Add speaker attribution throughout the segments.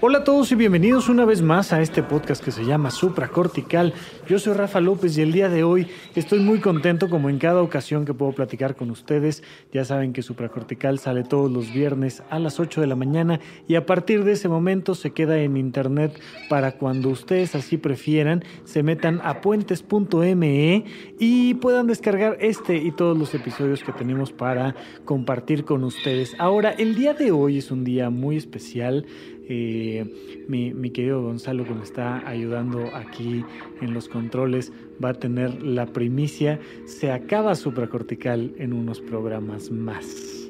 Speaker 1: Hola a todos y bienvenidos una vez más a este podcast que se llama Supracortical. Yo soy Rafa López y el día de hoy estoy muy contento como en cada ocasión que puedo platicar con ustedes. Ya saben que Supracortical sale todos los viernes a las 8 de la mañana y a partir de ese momento se queda en internet para cuando ustedes así prefieran se metan a puentes.me y puedan descargar este y todos los episodios que tenemos para compartir con ustedes. Ahora, el día de hoy es un día muy especial. Eh, mi, mi, querido Gonzalo que me está ayudando aquí en los controles va a tener la primicia. Se acaba supracortical en unos programas más.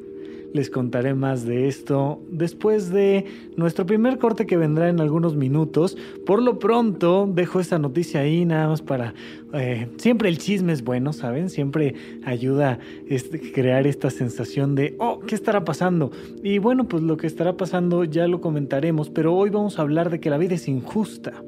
Speaker 1: Les contaré más de esto después de nuestro primer corte que vendrá en algunos minutos. Por lo pronto, dejo esta noticia ahí nada más para... Eh, siempre el chisme es bueno, ¿saben? Siempre ayuda a este, crear esta sensación de, oh, ¿qué estará pasando? Y bueno, pues lo que estará pasando ya lo comentaremos, pero hoy vamos a hablar de que la vida es injusta.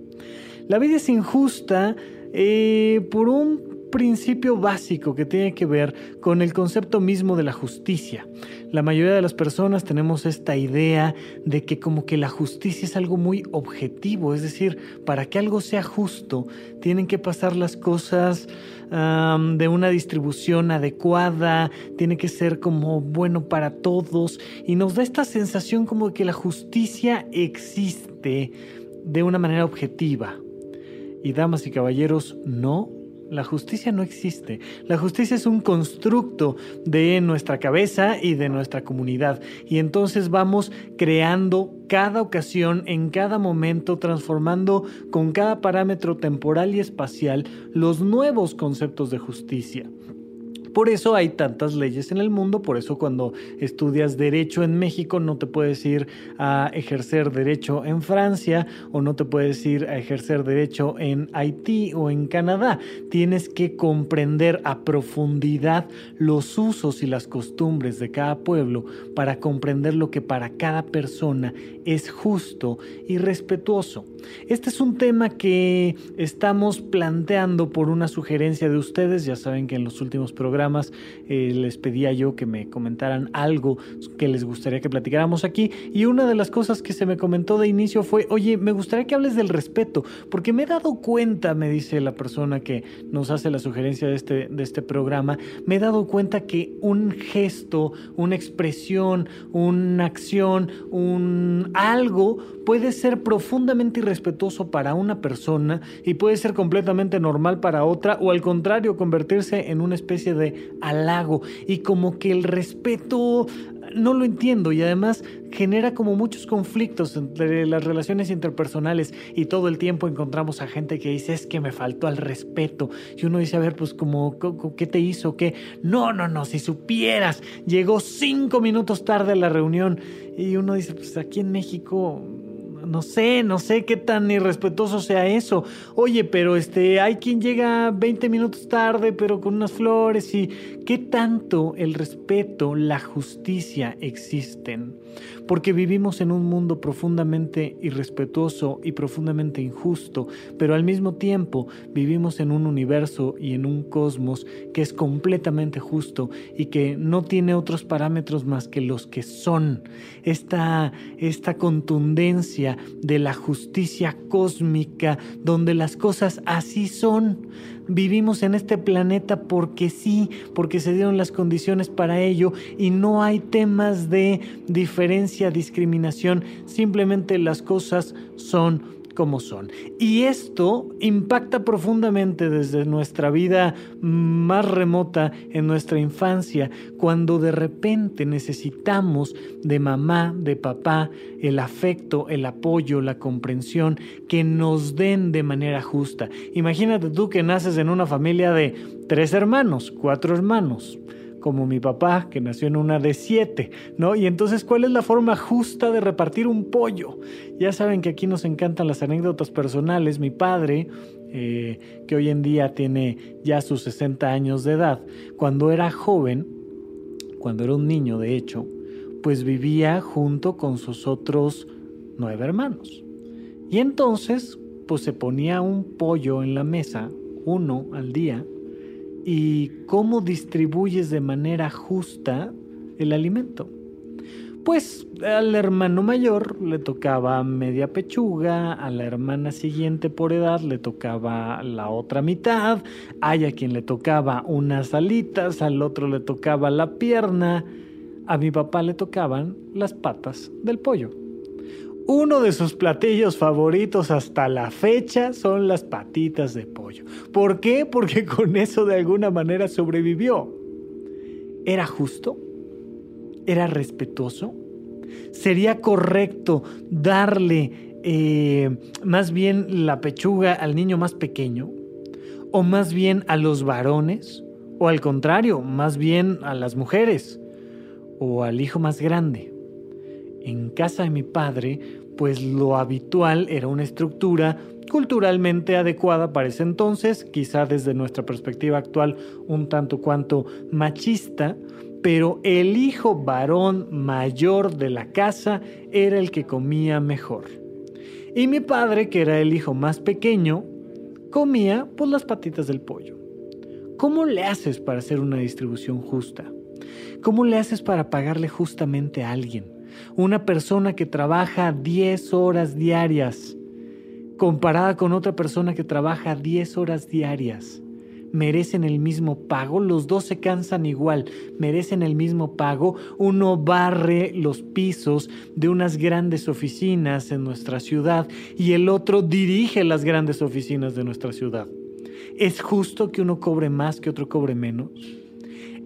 Speaker 1: La vida es injusta eh, por un principio básico que tiene que ver con el concepto mismo de la justicia. La mayoría de las personas tenemos esta idea de que como que la justicia es algo muy objetivo, es decir, para que algo sea justo, tienen que pasar las cosas de una distribución adecuada, tiene que ser como bueno para todos y nos da esta sensación como de que la justicia existe de una manera objetiva. Y damas y caballeros, no la justicia no existe. La justicia es un constructo de nuestra cabeza y de nuestra comunidad. Y entonces vamos creando cada ocasión, en cada momento, transformando con cada parámetro temporal y espacial los nuevos conceptos de justicia. Por eso hay tantas leyes en el mundo, por eso cuando estudias derecho en México no te puedes ir a ejercer derecho en Francia o no te puedes ir a ejercer derecho en Haití o en Canadá. Tienes que comprender a profundidad los usos y las costumbres de cada pueblo para comprender lo que para cada persona es justo y respetuoso. Este es un tema que estamos planteando por una sugerencia de ustedes. Ya saben que en los últimos programas eh, les pedía yo que me comentaran algo que les gustaría que platicáramos aquí. Y una de las cosas que se me comentó de inicio fue, oye, me gustaría que hables del respeto, porque me he dado cuenta, me dice la persona que nos hace la sugerencia de este, de este programa, me he dado cuenta que un gesto, una expresión, una acción, un algo puede ser profundamente irrespetuoso para una persona y puede ser completamente normal para otra o al contrario convertirse en una especie de halago y como que el respeto no lo entiendo. Y además genera como muchos conflictos entre las relaciones interpersonales. Y todo el tiempo encontramos a gente que dice es que me faltó al respeto y uno dice a ver pues como qué te hizo qué no no no si supieras llegó cinco minutos tarde a la reunión. Y uno dice pues aquí en México no sé, no sé qué tan irrespetuoso sea eso. Oye, pero este, hay quien llega 20 minutos tarde, pero con unas flores y qué tanto el respeto, la justicia existen. Porque vivimos en un mundo profundamente irrespetuoso y profundamente injusto, pero al mismo tiempo vivimos en un universo y en un cosmos que es completamente justo y que no tiene otros parámetros más que los que son. Esta, esta contundencia de la justicia cósmica, donde las cosas así son. Vivimos en este planeta porque sí, porque se dieron las condiciones para ello y no hay temas de diferencia, discriminación, simplemente las cosas son como son. Y esto impacta profundamente desde nuestra vida más remota, en nuestra infancia, cuando de repente necesitamos de mamá, de papá, el afecto, el apoyo, la comprensión que nos den de manera justa. Imagínate tú que naces en una familia de tres hermanos, cuatro hermanos como mi papá, que nació en una de siete, ¿no? Y entonces, ¿cuál es la forma justa de repartir un pollo? Ya saben que aquí nos encantan las anécdotas personales. Mi padre, eh, que hoy en día tiene ya sus 60 años de edad, cuando era joven, cuando era un niño de hecho, pues vivía junto con sus otros nueve hermanos. Y entonces, pues se ponía un pollo en la mesa, uno al día, y cómo distribuyes de manera justa el alimento. Pues al hermano mayor le tocaba media pechuga, a la hermana siguiente por edad le tocaba la otra mitad, hay a quien le tocaba unas alitas, al otro le tocaba la pierna, a mi papá le tocaban las patas del pollo. Uno de sus platillos favoritos hasta la fecha son las patitas de pollo. ¿Por qué? Porque con eso de alguna manera sobrevivió. ¿Era justo? ¿Era respetuoso? ¿Sería correcto darle eh, más bien la pechuga al niño más pequeño? ¿O más bien a los varones? ¿O al contrario, más bien a las mujeres? ¿O al hijo más grande? En casa de mi padre, pues lo habitual era una estructura culturalmente adecuada para ese entonces, quizá desde nuestra perspectiva actual un tanto cuanto machista, pero el hijo varón mayor de la casa era el que comía mejor. Y mi padre, que era el hijo más pequeño, comía pues las patitas del pollo. ¿Cómo le haces para hacer una distribución justa? ¿Cómo le haces para pagarle justamente a alguien? Una persona que trabaja 10 horas diarias, comparada con otra persona que trabaja 10 horas diarias merecen el mismo pago, los dos se cansan igual, merecen el mismo pago, uno barre los pisos de unas grandes oficinas en nuestra ciudad y el otro dirige las grandes oficinas de nuestra ciudad. ¿Es justo que uno cobre más que otro cobre menos?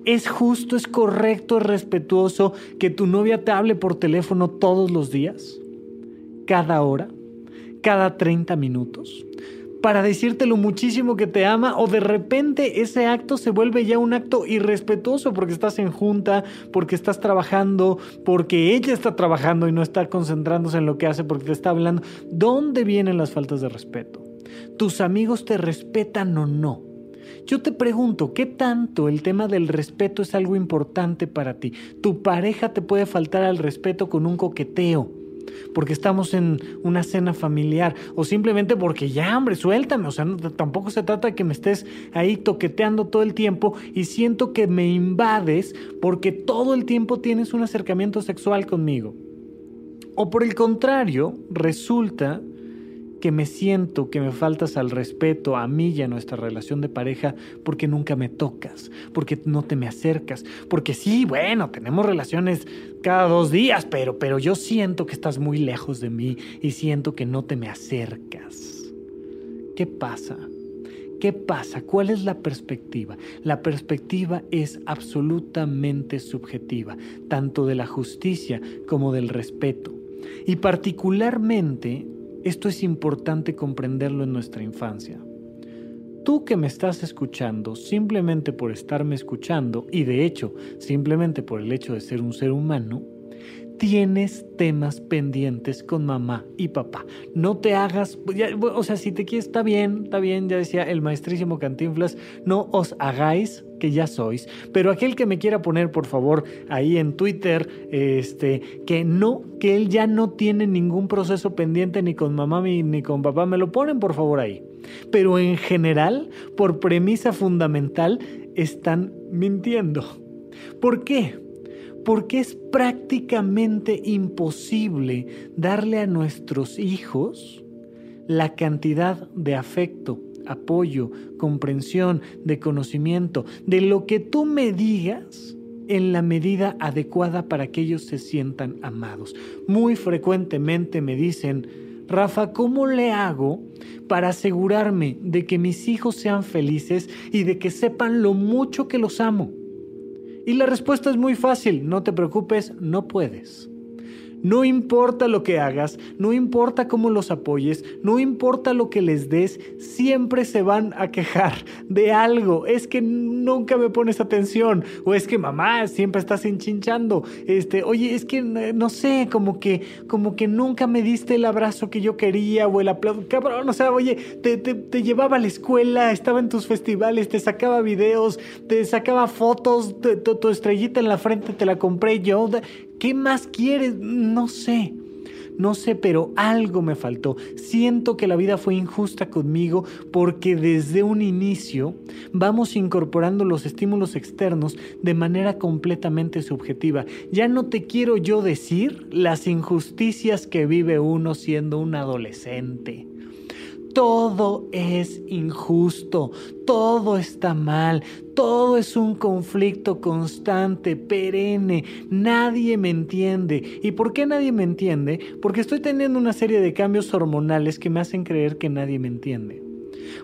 Speaker 1: ¿Es justo, es correcto, es respetuoso que tu novia te hable por teléfono todos los días? ¿Cada hora? ¿Cada 30 minutos? para decirte lo muchísimo que te ama o de repente ese acto se vuelve ya un acto irrespetuoso porque estás en junta, porque estás trabajando, porque ella está trabajando y no está concentrándose en lo que hace porque te está hablando. ¿Dónde vienen las faltas de respeto? ¿Tus amigos te respetan o no? Yo te pregunto, ¿qué tanto el tema del respeto es algo importante para ti? Tu pareja te puede faltar al respeto con un coqueteo porque estamos en una cena familiar o simplemente porque ya, hombre, suéltame. O sea, tampoco se trata de que me estés ahí toqueteando todo el tiempo y siento que me invades porque todo el tiempo tienes un acercamiento sexual conmigo. O por el contrario, resulta que me siento que me faltas al respeto a mí y a nuestra relación de pareja porque nunca me tocas, porque no te me acercas, porque sí, bueno, tenemos relaciones cada dos días, pero, pero yo siento que estás muy lejos de mí y siento que no te me acercas. ¿Qué pasa? ¿Qué pasa? ¿Cuál es la perspectiva? La perspectiva es absolutamente subjetiva, tanto de la justicia como del respeto. Y particularmente esto es importante comprenderlo en nuestra infancia. Tú que me estás escuchando simplemente por estarme escuchando y de hecho simplemente por el hecho de ser un ser humano, tienes temas pendientes con mamá y papá. No te hagas, o sea, si te quieres, está bien, está bien, ya decía el maestrísimo Cantinflas, no os hagáis que ya sois, pero aquel que me quiera poner, por favor, ahí en Twitter, este, que no, que él ya no tiene ningún proceso pendiente ni con mamá ni con papá, me lo ponen, por favor, ahí. Pero en general, por premisa fundamental, están mintiendo. ¿Por qué? Porque es prácticamente imposible darle a nuestros hijos la cantidad de afecto, apoyo, comprensión, de conocimiento, de lo que tú me digas en la medida adecuada para que ellos se sientan amados. Muy frecuentemente me dicen, Rafa, ¿cómo le hago para asegurarme de que mis hijos sean felices y de que sepan lo mucho que los amo? Y la respuesta es muy fácil, no te preocupes, no puedes. No importa lo que hagas, no importa cómo los apoyes, no importa lo que les des, siempre se van a quejar de algo. Es que nunca me pones atención. O es que mamá siempre estás enchinchando. Este, oye, es que no sé, como que, como que nunca me diste el abrazo que yo quería o el aplauso. Cabrón, o sea, oye, te, te llevaba a la escuela, estaba en tus festivales, te sacaba videos, te sacaba fotos, tu estrellita en la frente te la compré yo. ¿Qué más quieres? No sé. No sé, pero algo me faltó. Siento que la vida fue injusta conmigo porque desde un inicio vamos incorporando los estímulos externos de manera completamente subjetiva. Ya no te quiero yo decir las injusticias que vive uno siendo un adolescente. Todo es injusto, todo está mal, todo es un conflicto constante, perenne, nadie me entiende. ¿Y por qué nadie me entiende? Porque estoy teniendo una serie de cambios hormonales que me hacen creer que nadie me entiende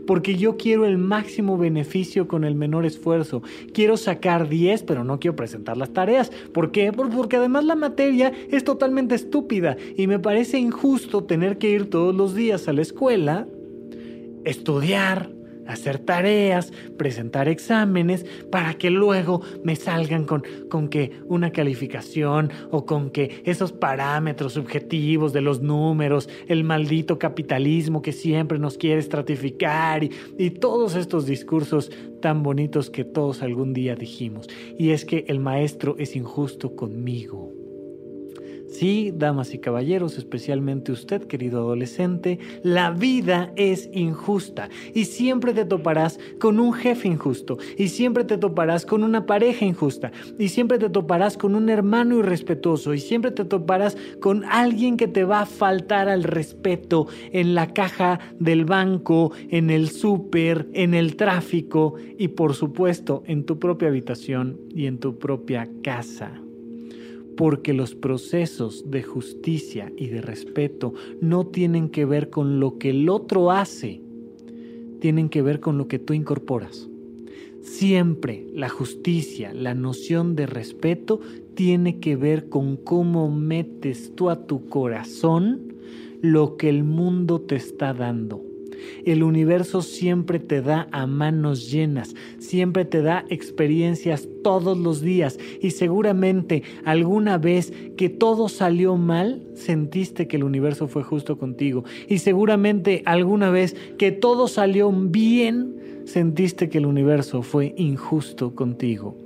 Speaker 1: porque yo quiero el máximo beneficio con el menor esfuerzo. Quiero sacar 10, pero no quiero presentar las tareas. ¿Por qué? Porque además la materia es totalmente estúpida y me parece injusto tener que ir todos los días a la escuela estudiar, hacer tareas, presentar exámenes, para que luego me salgan con, con, que una calificación o con que esos parámetros subjetivos de los números, el maldito capitalismo que siempre nos quiere estratificar y, y todos estos discursos tan bonitos que todos algún día dijimos. Y es que el maestro es injusto conmigo. Sí, damas y caballeros, especialmente usted, querido adolescente, la vida es injusta y siempre te toparás con un jefe injusto y siempre te toparás con una pareja injusta y siempre te toparás con un hermano irrespetuoso y siempre te toparás con alguien que te va a faltar al respeto en la caja del banco, en el súper, en el tráfico y por supuesto en tu propia habitación y en tu propia casa porque los procesos de justicia y de respeto no tienen que ver con lo que el otro hace, tienen que ver con lo que tú incorporas. Siempre la justicia, la noción de respeto, tiene que ver con cómo metes tú a tu corazón lo que el mundo te está dando. El universo siempre te da a manos llenas, siempre te da experiencias todos los días. Y seguramente alguna vez que todo salió mal, sentiste que el universo fue justo contigo. Y seguramente alguna vez que todo salió bien, sentiste que el universo fue injusto contigo,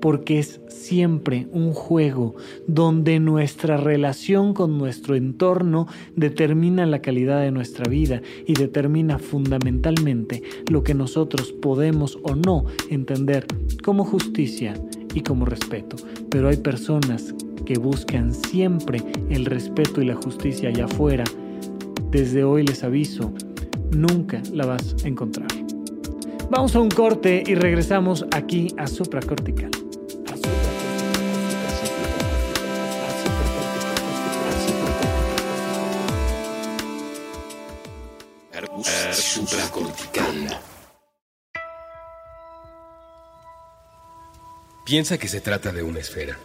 Speaker 1: porque es siempre un juego donde nuestra relación con nuestro entorno determina la calidad de nuestra vida y determina fundamentalmente lo que nosotros podemos o no entender como justicia y como respeto. Pero hay personas que buscan siempre el respeto y la justicia allá afuera. Desde hoy les aviso, nunca la vas a encontrar. Vamos a un corte y regresamos aquí a Supracortical.
Speaker 2: Supracortical. Piensa que se trata de una esfera.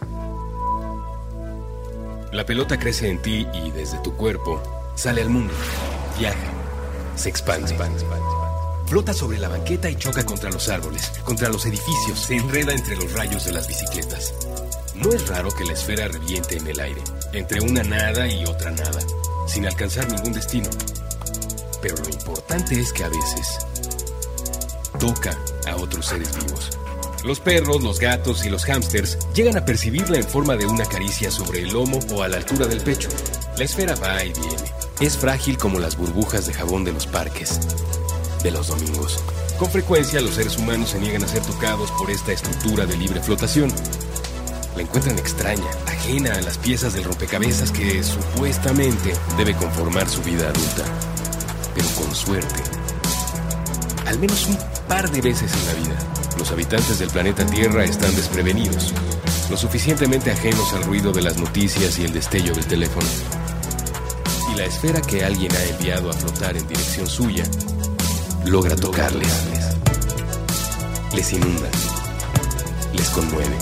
Speaker 2: La pelota crece en ti y desde tu cuerpo sale al mundo, viaja, se expande. Flota sobre la banqueta y choca contra los árboles, contra los edificios, se enreda entre los rayos de las bicicletas. No es raro que la esfera reviente en el aire, entre una nada y otra nada, sin alcanzar ningún destino. Pero lo importante es que a veces toca a otros seres vivos. Los perros, los gatos y los hámsters llegan a percibirla en forma de una caricia sobre el lomo o a la altura del pecho. La esfera va y viene. Es frágil como las burbujas de jabón de los parques de los domingos. Con frecuencia los seres humanos se niegan a ser tocados por esta estructura de libre flotación. La encuentran extraña, ajena a las piezas del rompecabezas que supuestamente debe conformar su vida adulta. Pero con suerte, al menos un par de veces en la vida, los habitantes del planeta Tierra están desprevenidos, lo suficientemente ajenos al ruido de las noticias y el destello del teléfono. Y la esfera que alguien ha enviado a flotar en dirección suya logra tocarles. Les inunda. Les conmueve.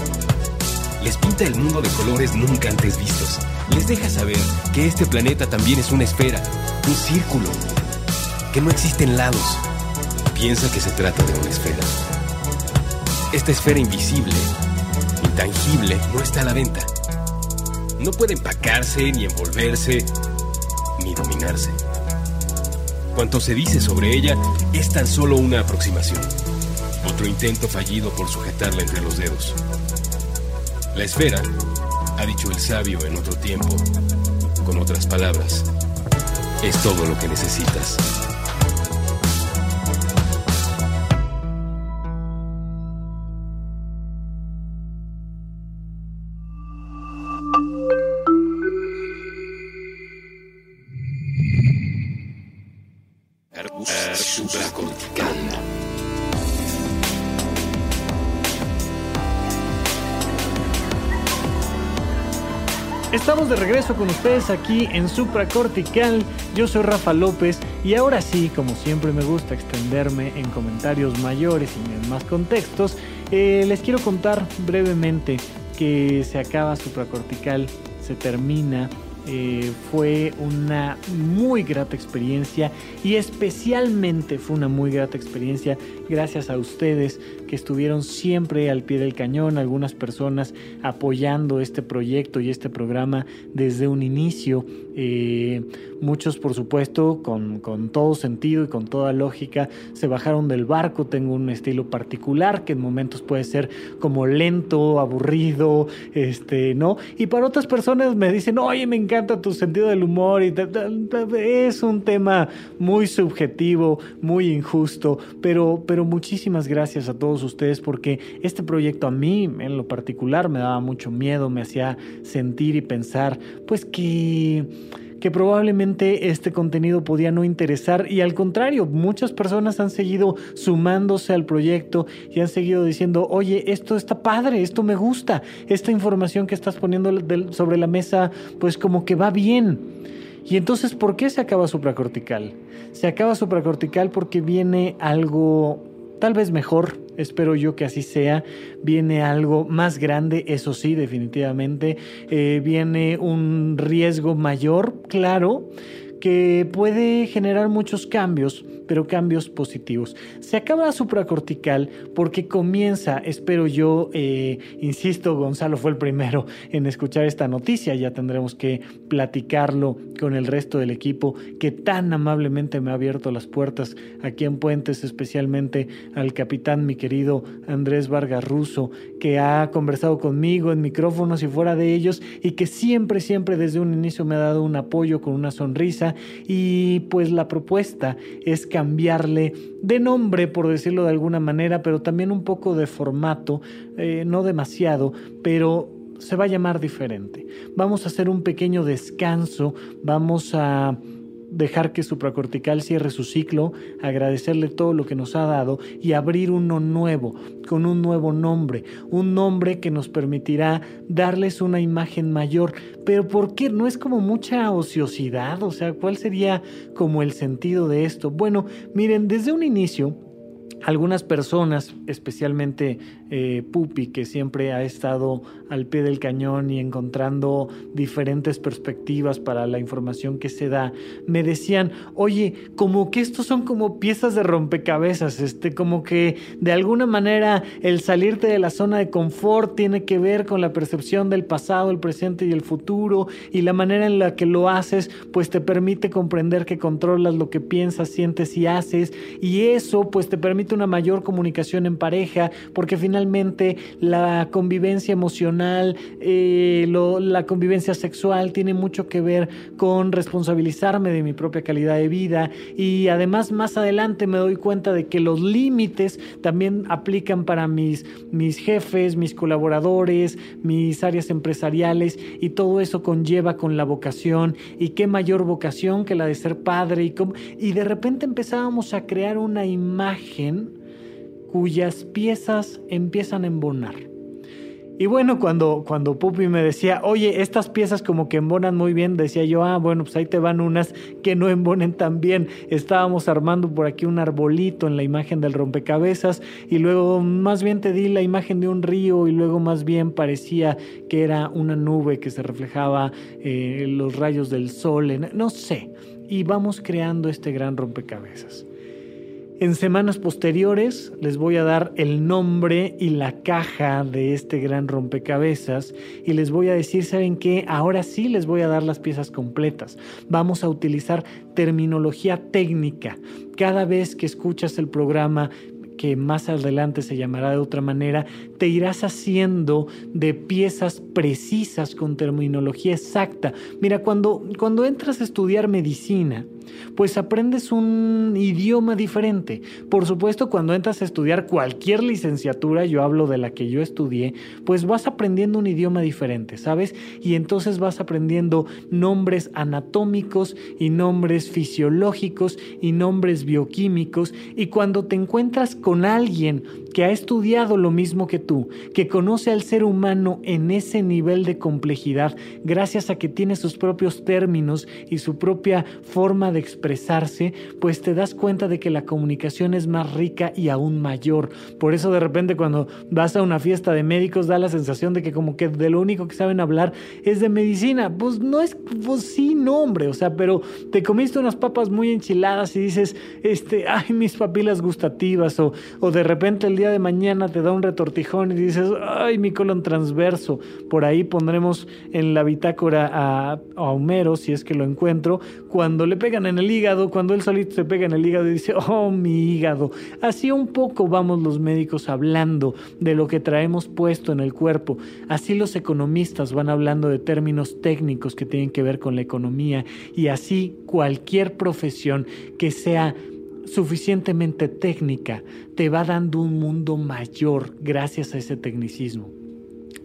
Speaker 2: Les pinta el mundo de colores nunca antes vistos. Les deja saber que este planeta también es una esfera, un círculo, que no existen lados. Piensa que se trata de una esfera. Esta esfera invisible, intangible, no está a la venta. No puede empacarse, ni envolverse, ni dominarse. Cuanto se dice sobre ella es tan solo una aproximación, otro intento fallido por sujetarla entre los dedos. La esfera, ha dicho el sabio en otro tiempo, con otras palabras, es todo lo que necesitas.
Speaker 1: Con ustedes aquí en Supracortical. Yo soy Rafa López y ahora sí, como siempre me gusta extenderme en comentarios mayores y en más contextos, eh, les quiero contar brevemente que se acaba Supracortical, se termina eh, fue una muy grata experiencia y especialmente fue una muy grata experiencia gracias a ustedes que estuvieron siempre al pie del cañón, algunas personas apoyando este proyecto y este programa desde un inicio, eh, muchos por supuesto con, con, todo sentido y con toda lógica se bajaron del barco, tengo un estilo particular que en momentos puede ser como lento, aburrido, este, ¿no? Y para otras personas me dicen, oye, me encanta tu sentido del humor y es un tema muy subjetivo, muy injusto, pero, pero muchísimas gracias a todos ustedes porque este proyecto a mí en lo particular me daba mucho miedo, me hacía sentir y pensar pues que probablemente este contenido podía no interesar y al contrario, muchas personas han seguido sumándose al proyecto y han seguido diciendo, oye, esto está padre, esto me gusta, esta información que estás poniendo sobre la mesa, pues como que va bien. Y entonces, ¿por qué se acaba supracortical? Se acaba supracortical porque viene algo tal vez mejor, espero yo que así sea, viene algo más grande, eso sí, definitivamente, eh, viene un riesgo mayor, claro, que puede generar muchos cambios, pero cambios positivos. Se acaba la supracortical porque comienza, espero yo, eh, insisto, Gonzalo fue el primero en escuchar esta noticia, ya tendremos que platicarlo con el resto del equipo que tan amablemente me ha abierto las puertas aquí en Puentes, especialmente al capitán, mi querido Andrés Vargas Russo, que ha conversado conmigo en micrófonos y fuera de ellos y que siempre, siempre desde un inicio me ha dado un apoyo con una sonrisa y pues la propuesta es cambiarle de nombre, por decirlo de alguna manera, pero también un poco de formato, eh, no demasiado, pero se va a llamar diferente. Vamos a hacer un pequeño descanso, vamos a dejar que supracortical cierre su ciclo, agradecerle todo lo que nos ha dado y abrir uno nuevo, con un nuevo nombre, un nombre que nos permitirá darles una imagen mayor. Pero ¿por qué? No es como mucha ociosidad, o sea, ¿cuál sería como el sentido de esto? Bueno, miren, desde un inicio, algunas personas, especialmente eh, Pupi, que siempre ha estado al pie del cañón y encontrando diferentes perspectivas para la información que se da, me decían, oye, como que estos son como piezas de rompecabezas, este, como que de alguna manera el salirte de la zona de confort tiene que ver con la percepción del pasado, el presente y el futuro, y la manera en la que lo haces, pues te permite comprender que controlas lo que piensas, sientes y haces, y eso pues te permite una mayor comunicación en pareja, porque finalmente la convivencia emocional, eh, la convivencia sexual tiene mucho que ver con responsabilizarme de mi propia calidad de vida. Y además más adelante me doy cuenta de que los límites también aplican para mis, mis jefes, mis colaboradores, mis áreas empresariales y todo eso conlleva con la vocación. Y qué mayor vocación que la de ser padre. Y, y de repente empezábamos a crear una imagen cuyas piezas empiezan a embonar. Y bueno, cuando, cuando Pupi me decía, oye, estas piezas como que embonan muy bien, decía yo, ah, bueno, pues ahí te van unas que no embonen tan bien. Estábamos armando por aquí un arbolito en la imagen del rompecabezas y luego más bien te di la imagen de un río y luego más bien parecía que era una nube que se reflejaba eh, los rayos del sol, no sé. Y vamos creando este gran rompecabezas. En semanas posteriores les voy a dar el nombre y la caja de este gran rompecabezas y les voy a decir, ¿saben qué? Ahora sí les voy a dar las piezas completas. Vamos a utilizar terminología técnica. Cada vez que escuchas el programa, que más adelante se llamará de otra manera, te irás haciendo de piezas precisas con terminología exacta. Mira, cuando, cuando entras a estudiar medicina, pues aprendes un idioma diferente. Por supuesto, cuando entras a estudiar cualquier licenciatura, yo hablo de la que yo estudié, pues vas aprendiendo un idioma diferente, ¿sabes? Y entonces vas aprendiendo nombres anatómicos y nombres fisiológicos y nombres bioquímicos. Y cuando te encuentras con alguien que ha estudiado lo mismo que tú, que conoce al ser humano en ese nivel de complejidad, gracias a que tiene sus propios términos y su propia forma de expresarse, pues te das cuenta de que la comunicación es más rica y aún mayor. Por eso de repente cuando vas a una fiesta de médicos da la sensación de que como que de lo único que saben hablar es de medicina. Pues no es, pues sí, no o sea, pero te comiste unas papas muy enchiladas y dices, este, ay, mis papilas gustativas, o, o de repente el día de mañana te da un retortijón y dices, ay, mi colon transverso. Por ahí pondremos en la bitácora a, a Homero, si es que lo encuentro, cuando le pegan en el hígado, cuando él solito se pega en el hígado y dice, oh, mi hígado. Así un poco vamos los médicos hablando de lo que traemos puesto en el cuerpo. Así los economistas van hablando de términos técnicos que tienen que ver con la economía y así cualquier profesión que sea suficientemente técnica te va dando un mundo mayor gracias a ese tecnicismo.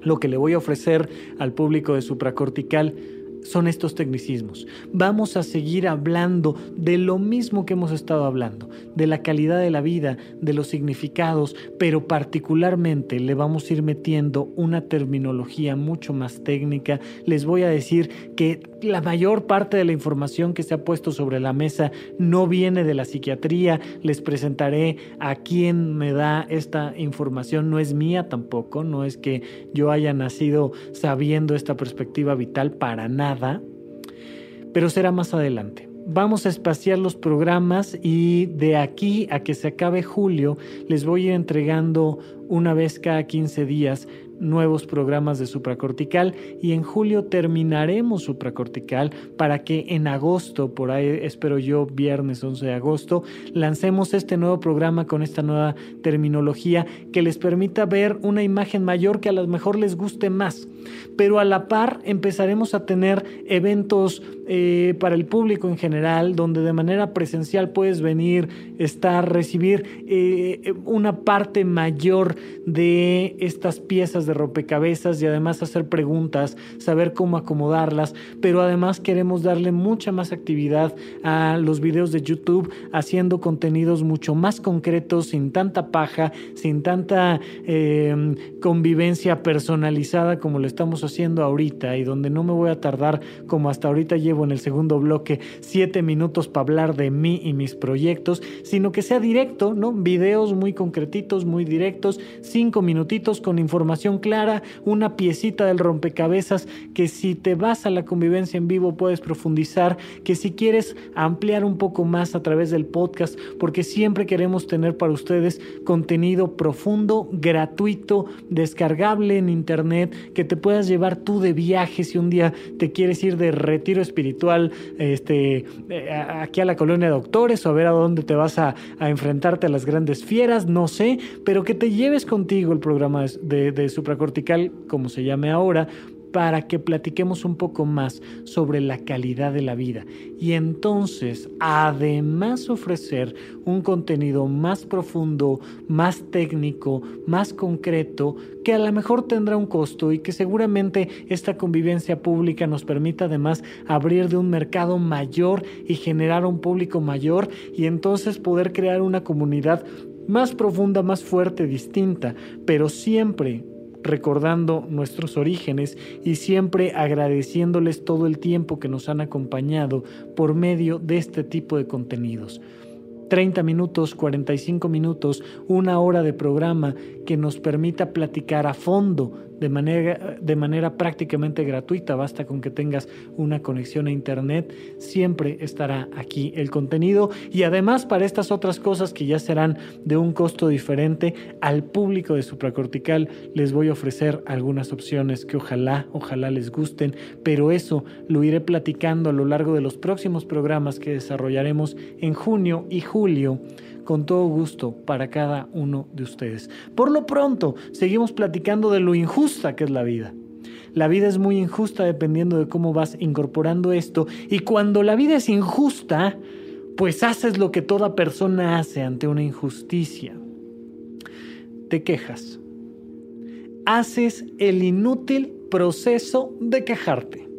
Speaker 1: Lo que le voy a ofrecer al público de supracortical son estos tecnicismos. Vamos a seguir hablando de lo mismo que hemos estado hablando, de la calidad de la vida, de los significados, pero particularmente le vamos a ir metiendo una terminología mucho más técnica. Les voy a decir que la mayor parte de la información que se ha puesto sobre la mesa no viene de la psiquiatría. Les presentaré a quién me da esta información. No es mía tampoco, no es que yo haya nacido sabiendo esta perspectiva vital para pero será más adelante. Vamos a espaciar los programas y de aquí a que se acabe julio les voy a ir entregando una vez cada 15 días nuevos programas de supracortical y en julio terminaremos supracortical para que en agosto, por ahí espero yo, viernes 11 de agosto, lancemos este nuevo programa con esta nueva terminología que les permita ver una imagen mayor que a lo mejor les guste más. Pero a la par empezaremos a tener eventos eh, para el público en general, donde de manera presencial puedes venir, estar, recibir eh, una parte mayor de estas piezas de rompecabezas y además hacer preguntas, saber cómo acomodarlas, pero además queremos darle mucha más actividad a los videos de YouTube, haciendo contenidos mucho más concretos, sin tanta paja, sin tanta eh, convivencia personalizada como lo estamos haciendo ahorita y donde no me voy a tardar como hasta ahorita llevo en el segundo bloque siete minutos para hablar de mí y mis proyectos, sino que sea directo, ¿no? Videos muy concretitos, muy directos, cinco minutitos con información clara, una piecita del rompecabezas que si te vas a la convivencia en vivo puedes profundizar, que si quieres ampliar un poco más a través del podcast, porque siempre queremos tener para ustedes contenido profundo, gratuito, descargable en internet, que te puedas llevar tú de viaje si un día te quieres ir de retiro espiritual este, eh, aquí a la colonia de doctores o a ver a dónde te vas a, a enfrentarte a las grandes fieras, no sé, pero que te lleves contigo el programa de, de supracortical, como se llame ahora, para que platiquemos un poco más sobre la calidad de la vida y entonces además ofrecer un contenido más profundo, más técnico, más concreto, que a lo mejor tendrá un costo y que seguramente esta convivencia pública nos permita además abrir de un mercado mayor y generar un público mayor y entonces poder crear una comunidad más profunda, más fuerte, distinta, pero siempre recordando nuestros orígenes y siempre agradeciéndoles todo el tiempo que nos han acompañado por medio de este tipo de contenidos. 30 minutos, 45 minutos, una hora de programa que nos permita platicar a fondo de manera, de manera prácticamente gratuita, basta con que tengas una conexión a internet, siempre estará aquí el contenido. Y además para estas otras cosas que ya serán de un costo diferente, al público de supracortical les voy a ofrecer algunas opciones que ojalá, ojalá les gusten, pero eso lo iré platicando a lo largo de los próximos programas que desarrollaremos en junio y julio con todo gusto para cada uno de ustedes. Por lo pronto, seguimos platicando de lo injusta que es la vida. La vida es muy injusta dependiendo de cómo vas incorporando esto. Y cuando la vida es injusta, pues haces lo que toda persona hace ante una injusticia. Te quejas. Haces el inútil proceso de quejarte.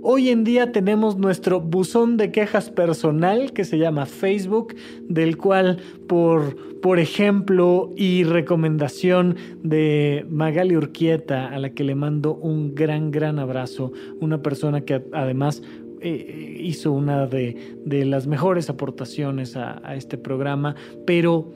Speaker 1: Hoy en día tenemos nuestro buzón de quejas personal que se llama Facebook, del cual por, por ejemplo y recomendación de Magali Urquieta, a la que le mando un gran, gran abrazo, una persona que además eh, hizo una de, las mejores aportaciones a, a este programa, pero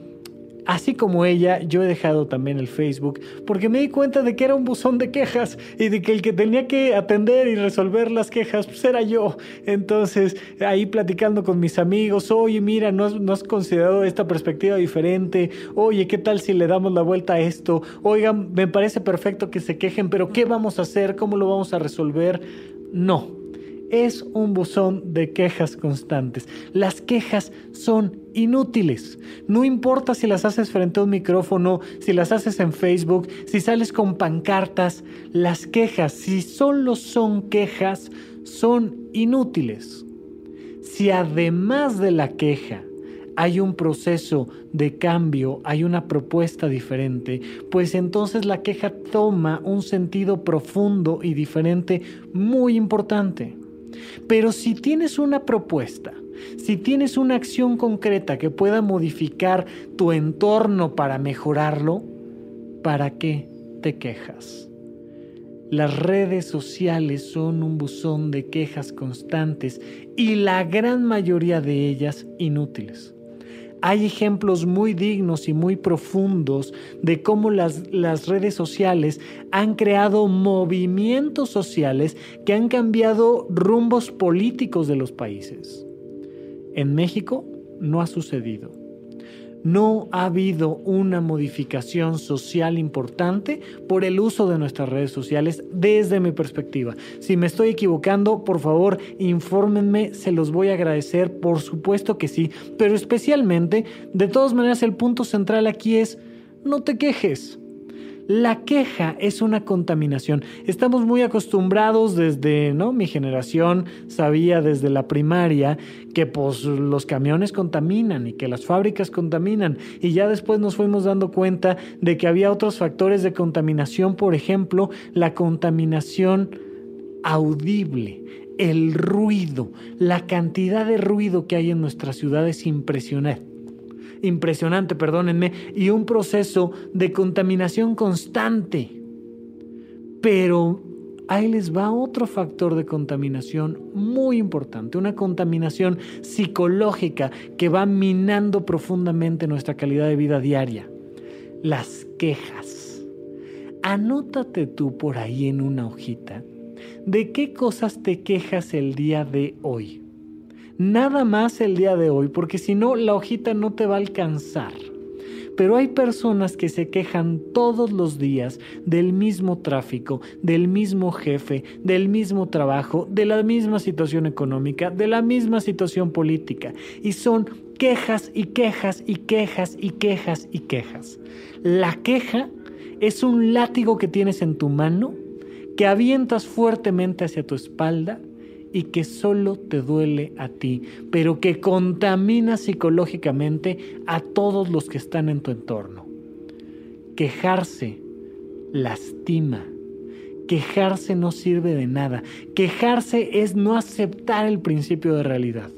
Speaker 1: Así como ella, yo he dejado también el Facebook porque me di cuenta de que era un buzón de quejas y de que el que tenía que atender y resolver las quejas pues era yo. Entonces, ahí platicando con mis amigos, oye, mira, ¿no has, considerado esta perspectiva diferente? Oye, ¿qué tal si le damos la vuelta a esto? Oigan, me parece perfecto que se quejen, pero ¿qué vamos a hacer? ¿Cómo lo vamos a resolver? No es un buzón de quejas constantes. Las quejas son inútiles. No importa si las haces frente a un micrófono, si las haces en Facebook, si sales con pancartas, las quejas, si solo son quejas, son inútiles. Si además de la queja hay un proceso de cambio, hay una propuesta diferente, pues entonces la queja toma un sentido profundo y diferente muy importante. Pero si tienes una propuesta, si tienes una acción concreta que pueda modificar tu entorno para mejorarlo, ¿para qué te quejas? Las redes sociales son un buzón de quejas constantes y la gran mayoría de ellas inútiles hay ejemplos muy dignos y muy profundos de cómo las, las, redes sociales han creado movimientos sociales que han cambiado rumbos políticos de los países. En México no ha sucedido no ha habido una modificación social importante por el uso de nuestras redes sociales desde mi perspectiva. Si me estoy equivocando, por favor, infórmenme, se los voy a agradecer, por supuesto que sí, pero especialmente, de todas maneras, el punto central aquí es, no te quejes. La queja es una contaminación. Estamos muy acostumbrados desde, ¿no? Mi generación sabía desde la primaria que pues los camiones contaminan y que las fábricas contaminan y ya después nos fuimos dando cuenta de que había otros factores de contaminación, por ejemplo, la contaminación audible, el ruido, la cantidad de ruido que hay en nuestras ciudades es impresionante impresionante, perdónenme, y un proceso de contaminación constante. Pero ahí les va otro factor de contaminación muy importante, una contaminación psicológica que va minando profundamente nuestra calidad de vida diaria. Las quejas. Anótate tú por ahí en una hojita de qué cosas te quejas el día de hoy nada más el día de hoy, porque si no, la hojita no te va a alcanzar. Pero hay personas que se quejan todos los días del mismo tráfico, del mismo jefe, del mismo trabajo, de la misma situación económica, de la misma situación política. Y son quejas y quejas y quejas y quejas y quejas. La queja es un látigo que tienes en tu mano, que avientas fuertemente hacia tu espalda y que solo te duele a ti, pero que contamina psicológicamente a todos los que están en tu entorno. Quejarse lastima. Quejarse no sirve de nada. Quejarse es no aceptar el principio de realidad.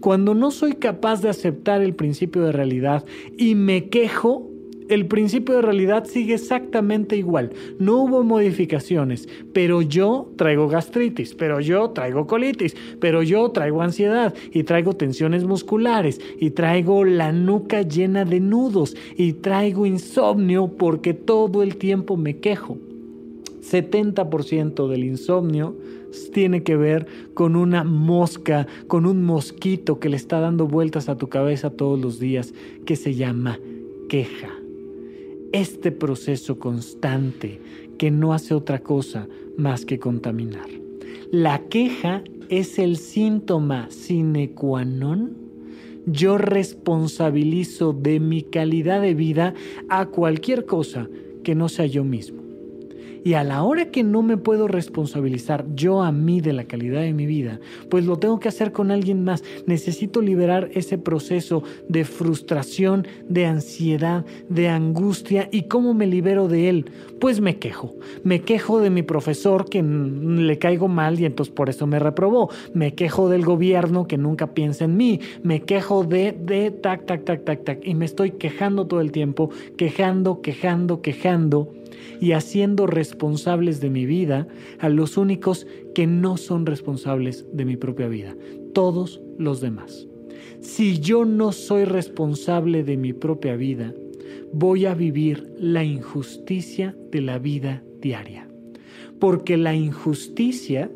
Speaker 1: Cuando no soy capaz de aceptar el principio de realidad y me quejo, el principio de realidad sigue exactamente igual. No hubo modificaciones, pero yo traigo gastritis, pero yo traigo colitis, pero yo traigo ansiedad y traigo tensiones musculares y traigo la nuca llena de nudos y traigo insomnio porque todo el tiempo me quejo. 70% del insomnio tiene que ver con una mosca, con un mosquito que le está dando vueltas a tu cabeza todos los días, que se llama queja este proceso constante que no hace otra cosa más que contaminar. La queja es el síntoma sine qua non yo responsabilizo de mi calidad de vida a cualquier cosa que no sea yo mismo. Y a la hora que no me puedo responsabilizar yo a mí de la calidad de mi vida, pues lo tengo que hacer con alguien más. Necesito liberar ese proceso de frustración, de ansiedad, de angustia. ¿Y cómo me libero de él? Pues me quejo. Me quejo de mi profesor que le caigo mal y entonces por eso me reprobó. Me quejo del gobierno que nunca piensa en mí. Me quejo de, de, tac, tac, tac, tac, tac. Y me estoy quejando todo el tiempo, quejando, quejando, quejando y haciendo responsables de mi vida a los únicos que no son responsables de mi propia vida, todos los demás. Si yo no soy responsable de mi propia vida, voy a vivir la injusticia de la vida diaria. Porque la injusticia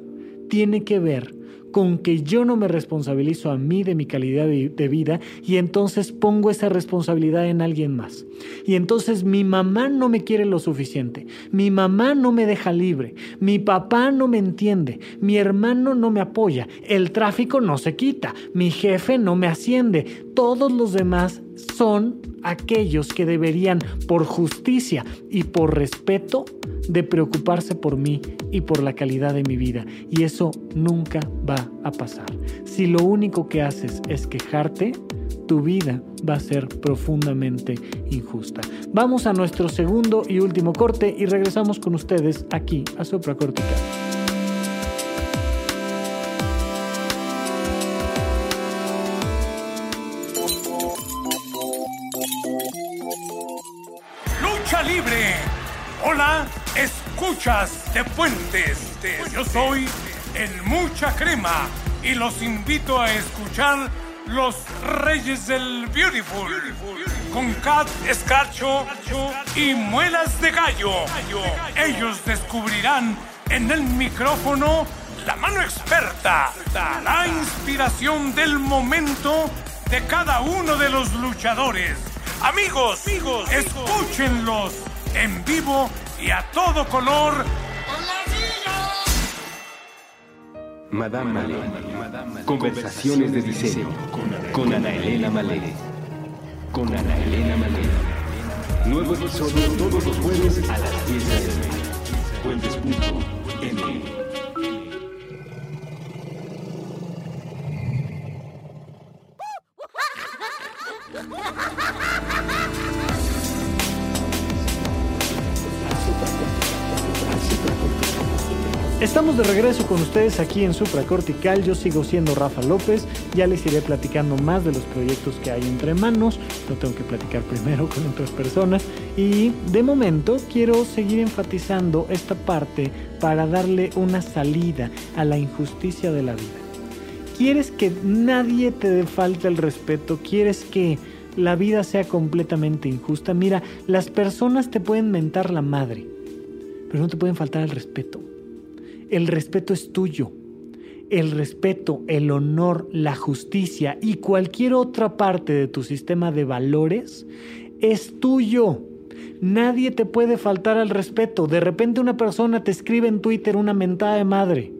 Speaker 1: tiene que ver con que yo no me responsabilizo a mí de mi calidad de, vida y entonces pongo esa responsabilidad en alguien más. Y entonces mi mamá no me quiere lo suficiente, mi mamá no me deja libre, mi papá no me entiende, mi hermano no me apoya, el tráfico no se quita, mi jefe no me asciende, todos los demás son aquellos que deberían, por justicia y por respeto, de preocuparse por mí y por la calidad de mi vida. Y eso nunca va a pasar. Si lo único que haces es quejarte, tu vida va a ser profundamente injusta. Vamos a nuestro segundo y último corte y regresamos con ustedes aquí a Supracortical.
Speaker 3: Escuchas de Puentes. Yo soy el Mucha Crema y los invito a escuchar Los Reyes del Beautiful con Cat Escarcho y Muelas de Gallo. Ellos descubrirán en el micrófono la mano experta, la inspiración del momento de cada uno de los luchadores. Amigos, amigos, escúchenlos en vivo y a todo color.
Speaker 2: Madame Malé. Conversaciones de diseño con Ana Elena Malé. Con Ana Elena Malé. Nuevo episodio todos los jueves a las 10 de la
Speaker 1: Estamos de regreso con ustedes aquí en Supracortical. Yo sigo siendo Rafa López. Ya les iré platicando más de los proyectos que hay entre manos. Lo tengo que platicar primero con otras personas. Y de momento quiero seguir enfatizando esta parte para darle una salida a la injusticia de la vida. ¿Quieres que nadie te dé falta el respeto? ¿Quieres que la vida sea completamente injusta? Mira, las personas te pueden mentar la madre, pero no te pueden faltar el respeto. El respeto es tuyo. El respeto, el honor, la justicia y cualquier otra parte de tu sistema de valores es tuyo. Nadie te puede faltar al respeto. De repente una persona te escribe en Twitter una mentada de madre.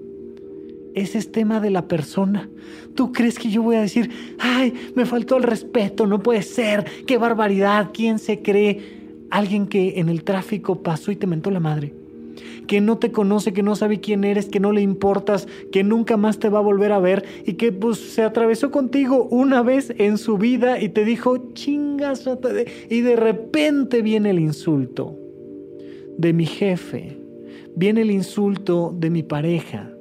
Speaker 1: Ese es tema de la persona. ¿Tú crees que yo voy a decir, ay, me faltó el respeto, no puede ser, qué barbaridad, quién se cree? Alguien que en el tráfico pasó y te mentó la madre que no te conoce, que no sabe quién eres, que no le importas, que nunca más te va a volver a ver y que pues se atravesó contigo una vez en su vida y te dijo chingas y de repente viene el insulto de mi jefe, viene el insulto de mi pareja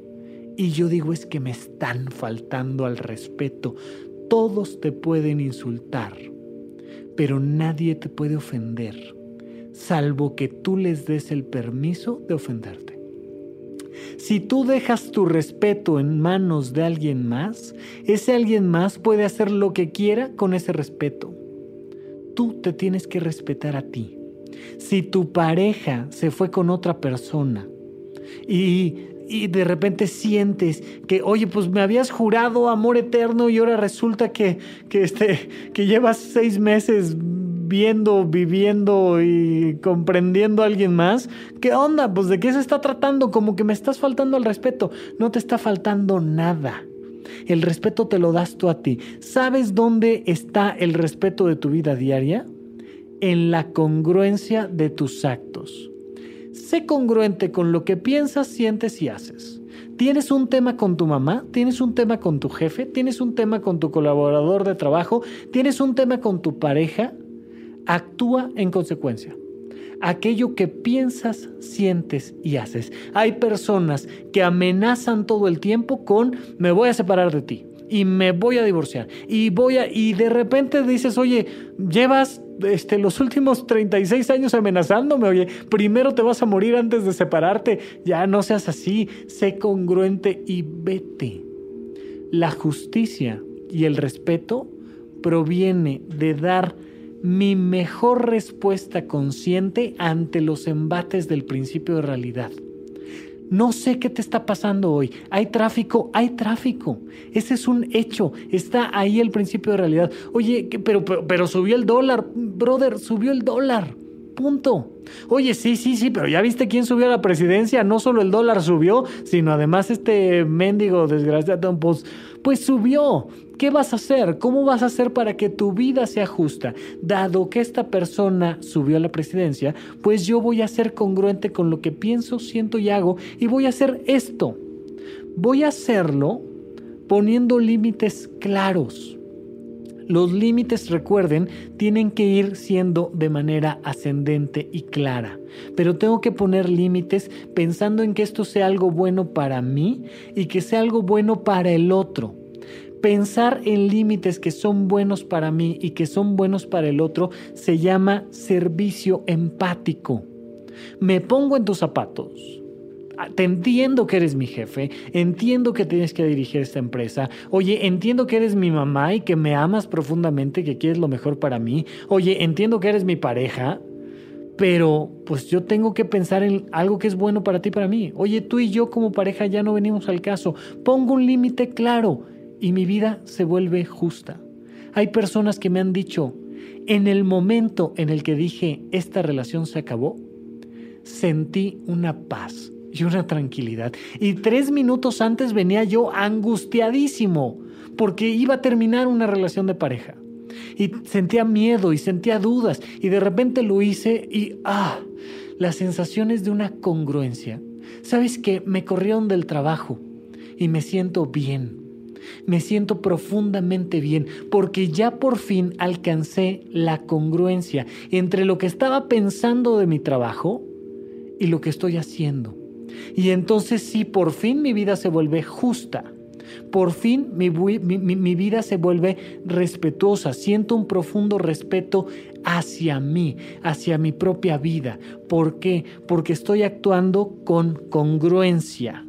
Speaker 1: y yo digo es que me están faltando al respeto. Todos te pueden insultar, pero nadie te puede ofender salvo que tú les des el permiso de ofenderte. Si tú dejas tu respeto en manos de alguien más, ese alguien más puede hacer lo que quiera con ese respeto. Tú te tienes que respetar a ti. Si tu pareja se fue con otra persona y, de repente sientes que, oye, pues me habías jurado amor eterno y ahora resulta que, que, este, que llevas seis meses viendo, viviendo y comprendiendo a alguien más. ¿Qué onda? Pues de qué se está tratando? Como que me estás faltando al respeto. No te está faltando nada. El respeto te lo das tú a ti. ¿Sabes dónde está el respeto de tu vida diaria? En la congruencia de tus actos. Sé congruente con lo que piensas, sientes y haces. ¿Tienes un tema con tu mamá? ¿Tienes un tema con tu jefe? ¿Tienes un tema con tu colaborador de trabajo? ¿Tienes un tema con tu pareja? Actúa en consecuencia aquello que piensas, sientes y haces. Hay personas que amenazan todo el tiempo con me voy a separar de ti y me voy a divorciar y voy a y de repente dices, "Oye, llevas este, los últimos 36 años amenazándome, oye, primero te vas a morir antes de separarte, ya no seas así, sé congruente y vete. La justicia y el respeto proviene de dar mi mejor respuesta consciente ante los embates del principio de realidad. No sé qué te está pasando hoy. Hay tráfico, hay tráfico. Ese es un hecho. Está ahí el principio de realidad. Oye, pero, pero, subió el dólar. Brother, subió el dólar. Punto. Oye, sí, sí, sí, pero ya viste quién subió a la presidencia. No solo el dólar subió, sino además este mendigo desgraciado, pues, pues subió. ¿Qué vas a hacer? ¿Cómo vas a hacer para que tu vida sea justa? Dado que esta persona subió a la presidencia, pues yo voy a ser congruente con lo que pienso, siento y hago y voy a hacer esto. Voy a hacerlo poniendo límites claros. Los límites, recuerden, tienen que ir siendo de manera ascendente y clara. Pero tengo que poner límites pensando en que esto sea algo bueno para mí y que sea algo bueno para el otro. Pensar en límites que son buenos para mí y que son buenos para el otro se llama servicio empático. Me pongo en tus zapatos. Te entiendo que eres mi jefe, entiendo que tienes que dirigir esta empresa, oye, entiendo que eres mi mamá y que me amas profundamente, que quieres lo mejor para mí, oye, entiendo que eres mi pareja, pero pues yo tengo que pensar en algo que es bueno para ti para mí. Oye, tú y yo como pareja ya no venimos al caso, pongo un límite claro y mi vida se vuelve justa. Hay personas que me han dicho, en el momento en el que dije esta relación se acabó, sentí una paz y una tranquilidad. Y tres minutos antes venía yo angustiadísimo porque iba a terminar una relación de pareja. Y sentía miedo y sentía dudas y de repente lo hice y ah, las sensaciones de una congruencia. ¿Sabes que Me corrieron del trabajo y me siento bien me siento profundamente bien porque ya por fin alcancé la congruencia entre lo que estaba pensando de mi trabajo y lo que estoy haciendo. Y entonces sí, por fin mi vida se vuelve justa. Por fin mi, vida se vuelve respetuosa. Siento un profundo respeto hacia mí, hacia mi propia vida. ¿Por qué? Porque estoy actuando con congruencia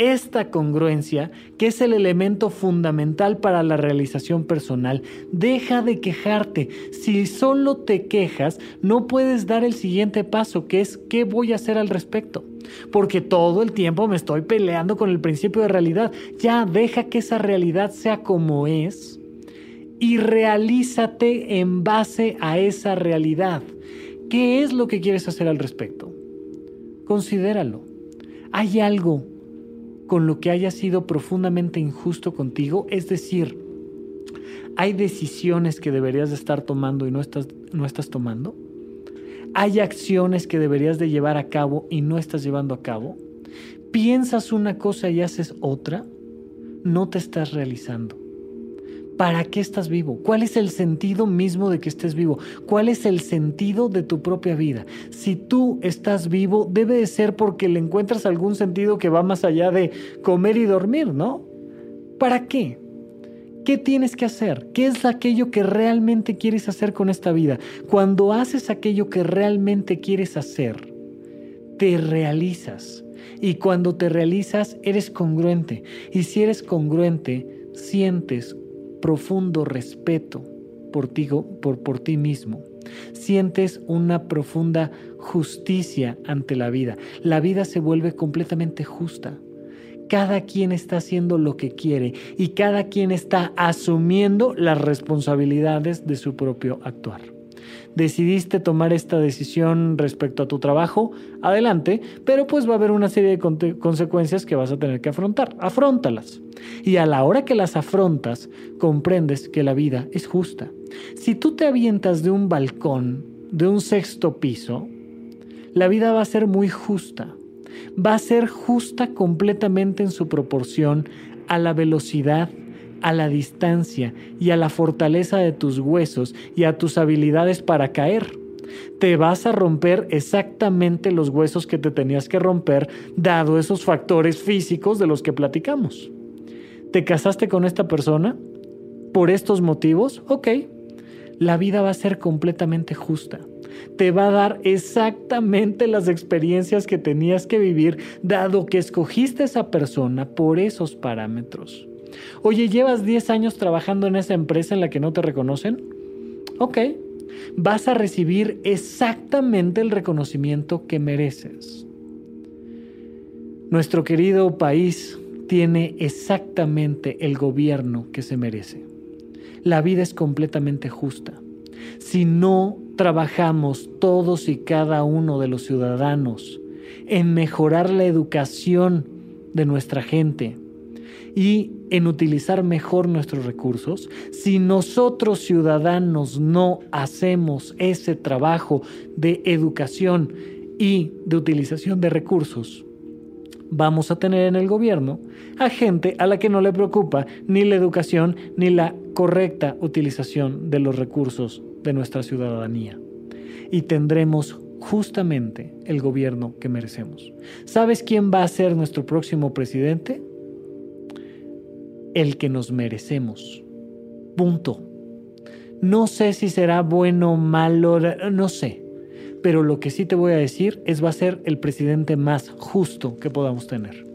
Speaker 1: esta congruencia, que es el elemento fundamental para la realización personal. Deja de quejarte. Si solo te quejas, no puedes dar el siguiente paso, que es qué voy a hacer al respecto. Porque todo el tiempo me estoy peleando con el principio de realidad. Ya deja que esa realidad sea como es y realízate en base a esa realidad. ¿Qué es lo que quieres hacer al respecto? Considéralo. Hay algo con lo que haya sido profundamente injusto contigo? Es decir, ¿hay decisiones que deberías de estar tomando y no estás, no estás tomando? ¿Hay acciones que deberías de llevar a cabo y no estás llevando a cabo? ¿Piensas una cosa y haces otra? No te estás realizando. ¿Para qué estás vivo? ¿Cuál es el sentido mismo de que estés vivo? ¿Cuál es el sentido de tu propia vida? Si tú estás vivo, debe de ser porque le encuentras algún sentido que va más allá de comer y dormir, ¿no? ¿Para qué? ¿Qué tienes que hacer? ¿Qué es aquello que realmente quieres hacer con esta vida? Cuando haces aquello que realmente quieres hacer, te realizas. Y cuando te realizas, eres congruente. Y si eres congruente, sientes profundo respeto por ti, por, por ti mismo. Sientes una profunda justicia ante la vida. La vida se vuelve completamente justa. Cada quien está haciendo lo que quiere y cada quien está asumiendo las responsabilidades de su propio actuar. Decidiste tomar esta decisión respecto a tu trabajo, adelante, pero pues va a haber una serie de consecuencias que vas a tener que afrontar. Afróntalas. Y a la hora que las afrontas, comprendes que la vida es justa. Si tú te avientas de un balcón, de un sexto piso, la vida va a ser muy justa. Va a ser justa completamente en su proporción a la velocidad a la distancia y a la fortaleza de tus huesos y a tus habilidades para caer. Te vas a romper exactamente los huesos que te tenías que romper dado esos factores físicos de los que platicamos. ¿Te casaste con esta persona? ¿Por estos motivos? Ok. La vida va a ser completamente justa. Te va a dar exactamente las experiencias que tenías que vivir dado que escogiste esa persona por esos parámetros. Oye, ¿llevas 10 años trabajando en esa empresa en la que no te reconocen? Ok, vas a recibir exactamente el reconocimiento que mereces. Nuestro querido país tiene exactamente el gobierno que se merece. La vida es completamente justa. Si no trabajamos todos y cada uno de los ciudadanos en mejorar la educación de nuestra gente, y en utilizar mejor nuestros recursos, si nosotros ciudadanos no hacemos ese trabajo de educación y de utilización de recursos, vamos a tener en el gobierno a gente a la que no le preocupa ni la educación ni la correcta utilización de los recursos de nuestra ciudadanía. Y tendremos justamente el gobierno que merecemos. ¿Sabes quién va a ser nuestro próximo presidente? El que nos merecemos. Punto. No sé si será bueno malo, no sé. Pero lo que sí te voy a decir es va a ser el presidente más justo que podamos tener.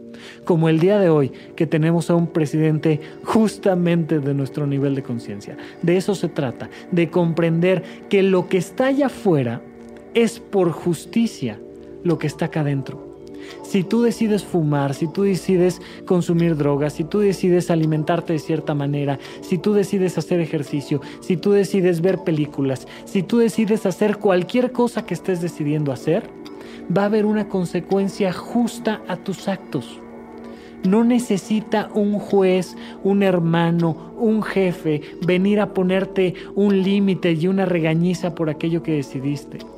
Speaker 1: Como el día de hoy, que tenemos a un presidente justamente de nuestro nivel de conciencia. De eso se trata, de comprender que lo que está allá afuera es por justicia lo que está acá adentro. Si tú decides fumar, si tú decides consumir drogas, si tú decides alimentarte de cierta manera, si tú decides hacer ejercicio, si tú decides ver películas, si tú decides hacer cualquier cosa que estés decidiendo hacer, va a haber una consecuencia justa a tus actos. No necesita un juez, un hermano, un jefe venir a ponerte un límite y una regañiza por aquello que decidiste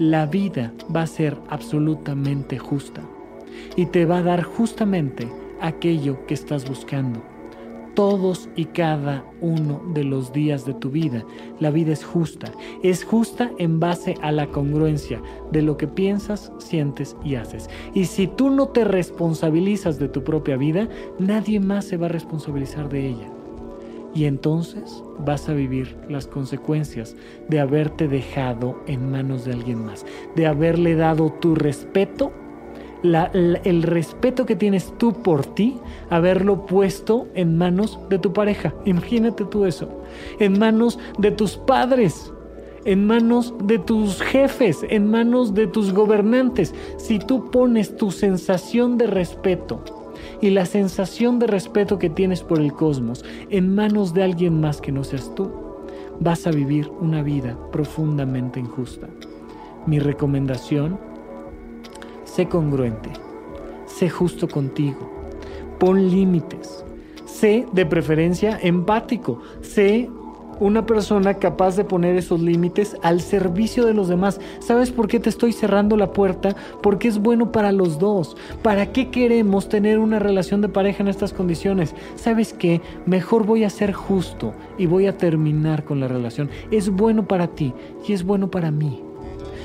Speaker 1: la vida va a ser absolutamente justa y te va a dar justamente aquello que estás buscando. Todos y cada uno de los días de tu vida, la vida es justa. Es justa en base a la congruencia de lo que piensas, sientes y haces. Y si tú no te responsabilizas de tu propia vida, nadie más se va a responsabilizar de ella y entonces vas a vivir las consecuencias de haberte dejado en manos de alguien más, de haberle dado tu respeto, el respeto que tienes tú por ti, haberlo puesto en manos de tu pareja. Imagínate tú eso, en manos de tus padres. En manos de tus jefes, en manos de tus gobernantes. Si tú pones tu sensación de respeto y la sensación de respeto que tienes por el cosmos en manos de alguien más que no seas tú, vas a vivir una vida profundamente injusta. Mi recomendación, sé congruente, sé justo contigo, pon límites, sé de preferencia empático, sé una persona capaz de poner esos límites al servicio de los demás. ¿Sabes por qué te estoy cerrando la puerta? Porque es bueno para los dos. ¿Para qué queremos tener una relación de pareja en estas condiciones? ¿Sabes qué? Mejor voy a ser justo y voy a terminar con la relación. Es bueno para ti y es bueno para mí.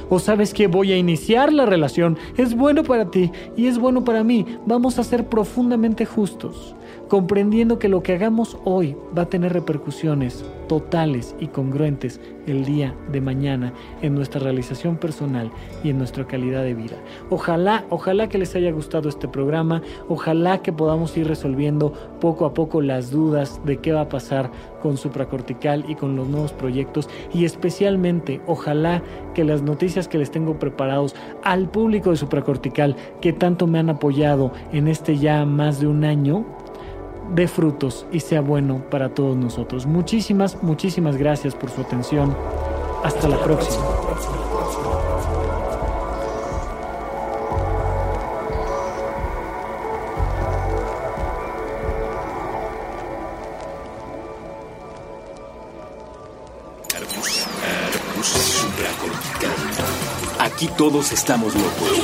Speaker 1: O sabes que voy a iniciar la relación, es bueno para ti y es bueno para mí. Vamos a ser profundamente justos comprendiendo que lo que hagamos hoy va a tener repercusiones totales y congruentes el día de mañana en nuestra realización personal y en nuestra calidad de vida. Ojalá, ojalá que les haya gustado este programa, ojalá que podamos ir resolviendo poco a poco las dudas de qué va a pasar con supracortical y con los nuevos proyectos y especialmente ojalá que las noticias que les tengo preparados al público de supracortical que tanto me han apoyado en este ya más de un año de frutos y sea bueno para todos nosotros. Muchísimas, muchísimas gracias por su atención. Hasta la próxima.
Speaker 2: Aquí todos estamos locos.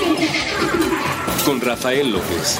Speaker 2: Con Rafael López.